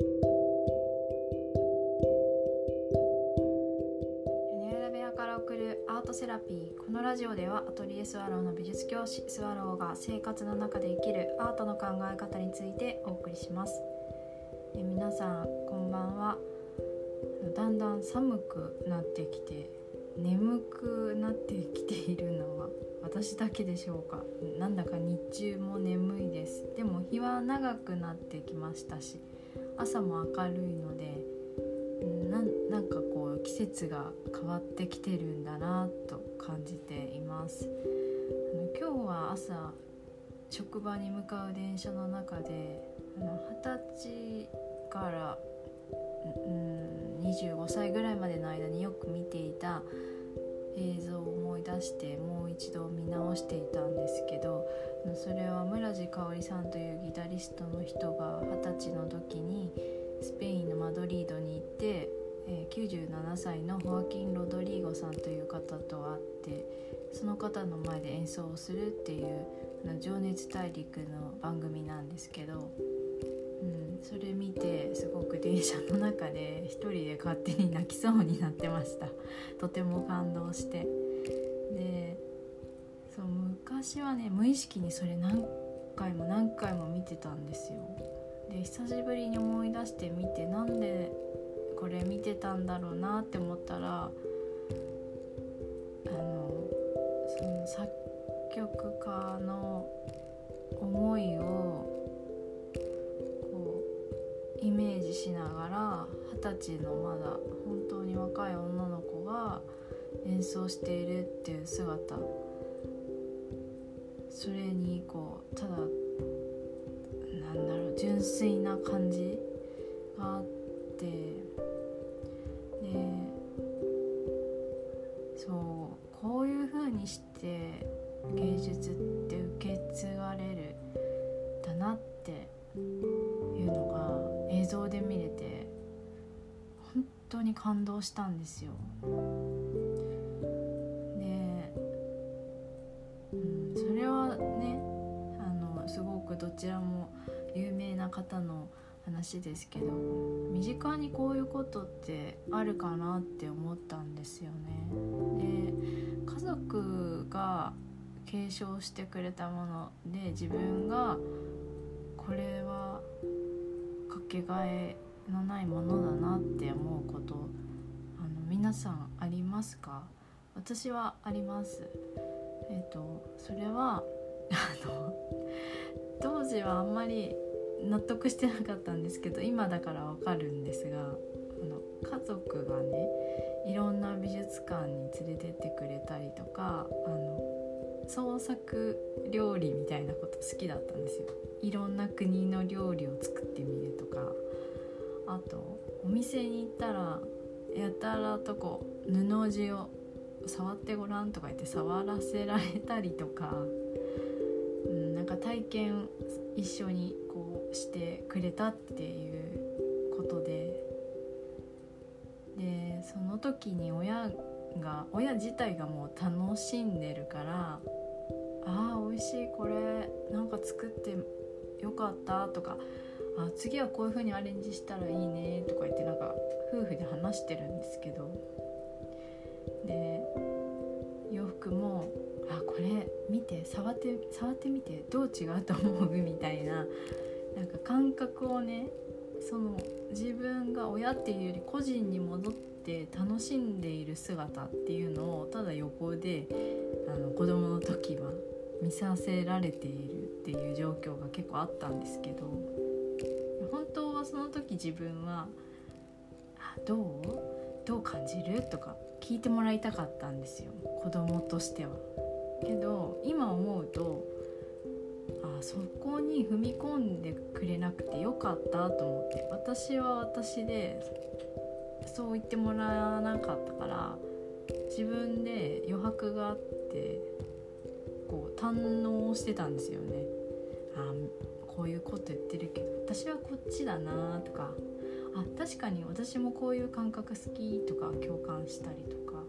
屋根裏部屋から送るアートセラピー。このラジオではアトリエスワローの美術教師スワローが生活の中で生きるアートの考え方についてお送りします。え皆さんこんばんは。だんだん寒くなってきて眠くなってきているのは私だけでしょうか？なんだか日中も眠いです。でも日は長くなってきましたし朝も明るいのでななんかこう季節が変わってきてるんだなと感じています。あの今日は朝職場に向かう電車の中で二十歳からうん25歳ぐらいまでの間によく見ていた映像を出してもう一度見直していたんですけどそれは村地香織さんというギタリストの人が二十歳の時にスペインのマドリードに行って、え97歳のホアキン・ロドリーゴさんという方と会ってその方の前で演奏をするっていう「情熱大陸」の番組なんですけど。うん、それ見てすごく電車の中で一人で勝手に泣きそうになってましたとても感動して昔はね無意識にそれ何回も何回も見てたんですよ。で久しぶりに思い出してみてなんでこれ見てたんだろうなって思ったらあのその作曲家の思いをこうイメージしながら二十歳のまだ本当に若い女の子が演奏しているっていう姿それにこうただなんだろう純粋な感じがあってでそうこういう風にして芸術って受け継がれるだなっていうのが映像で見れて本当に感動したんですよ。くどちらも有名な方の話ですけど身近にこういうことってあるかなって思ったんですよね。で家族が継承してくれたもので自分がこれはかけがえのないものだなって思うことあの皆さんありますか？私はありますえっ、とそれはあの当時はあんまり納得してなかったんですけど今だからわかるんですがあの家族がねいろんな美術館に連れてってくれたりとかあの創作料理みたいなこと好きだったんですよ。いろんな国の料理を作ってみるとかあとお店に行ったらやたらとこう布地を触ってごらんとか言って触らせられたりとか、か体験一緒にこうしてくれたっていうことで。でその時に親が親自体がもう楽しんでるからあー美味しいこれなんか作ってよかったとかあ次はこういう風にアレンジしたらいいねとか言ってなんか夫婦で話してるんですけど。て触って触ってみてどう違うと思う?」みたいななんか感覚をねその自分が親っていうより個人に戻って楽しんでいる姿っていうのをただ横であの子供の時は見させられているっていう状況が結構あったんですけど本当はその時自分は「どう？どう感じる?」とか聞いてもらいたかったんですよ子供としては。けど今思うとあそこに踏み込んでくれなくてよかったと思って私は私でそう言ってもらわなかったから自分で余白があってこう堪能してたんですよね。あこういうこと言ってるけど私はこっちだなとかあ確かに私もこういう感覚好きとか共感したりとか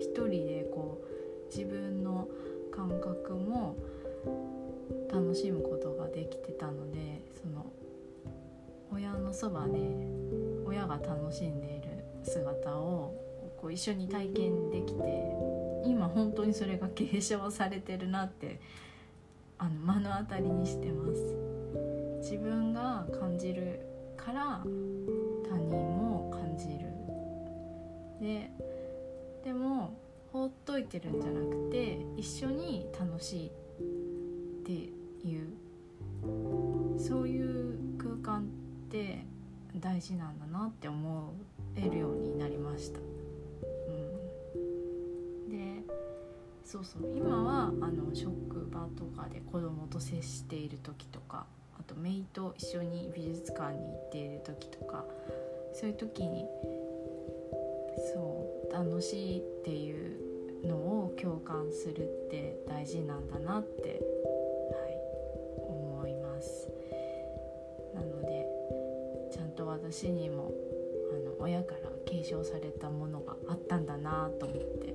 一人でこう自分の感覚も楽しむことができてたのでその親のそばで親が楽しんでいる姿をこう一緒に体験できて今本当にそれが継承されてるなってあの目の当たりにしてます。自分が感じるから他人も感じる。ででも放っといてるんじゃなくて一緒に楽しいっていう。そういう空間って大事なんだなって思えるようになりました。うん、でそうそう。今はあの職場とかで子供と接している時とかあと姪と一緒に美術館に行っている時とかそういう時にそう楽しいっていうのを共感するって大事なんだなって、はい、思います。なのでちゃんと私にもあの親から継承されたものがあったんだなと思って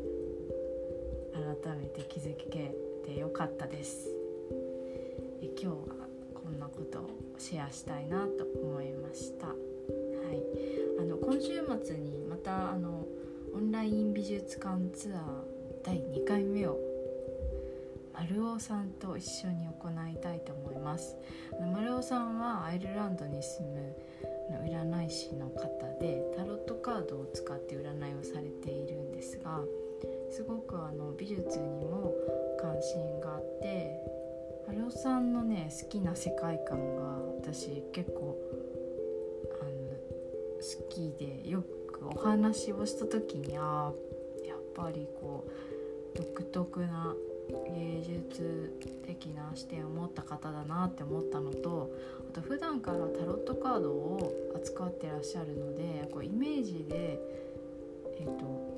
改めて気づけてよかったです。え今日はこんなことをシェアしたいなと思いました。はい、あの今週末にまたあのオンライン美術館ツアー第2回目を丸尾さんと一緒に行いたいと思います。丸尾さんはアイルランドに住む占い師の方でタロットカードを使って占いをされているんですがすごくあの美術にも関心があって春尾さんのね好きな世界観が私結構あの好きでよくお話をした時にあやっぱりこう独特な芸術的な視点を持った方だなって思ったのとあと普段からタロットカードを扱ってらっしゃるのでこうイメージで、えーと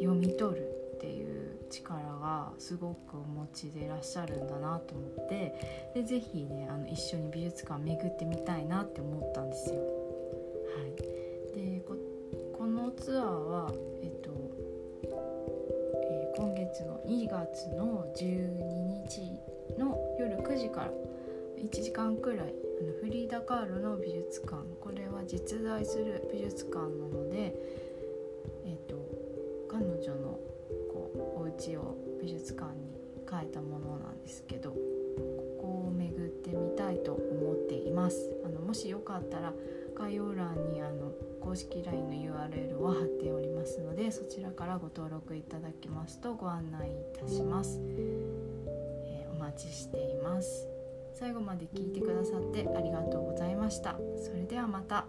読み取るっていう力がすごくお持ちでいらっしゃるんだなと思ってで是非ねあの一緒に美術館巡ってみたいなって思ったんですよ。2月の12日の夜9時から1時間くらいあのフリーダ・カールの美術館。これは実在する美術館なので、えっと彼女のこうお家を美術館に変えたものなんですけどここを巡ってみたいと思っています。あのもしよかったら概要欄にあの公式 LINE の URL を貼っておりますのでそちらからご登録いただきますとご案内いたします、えー、お待ちしています。最後まで聞いてくださってありがとうございました。それではまた。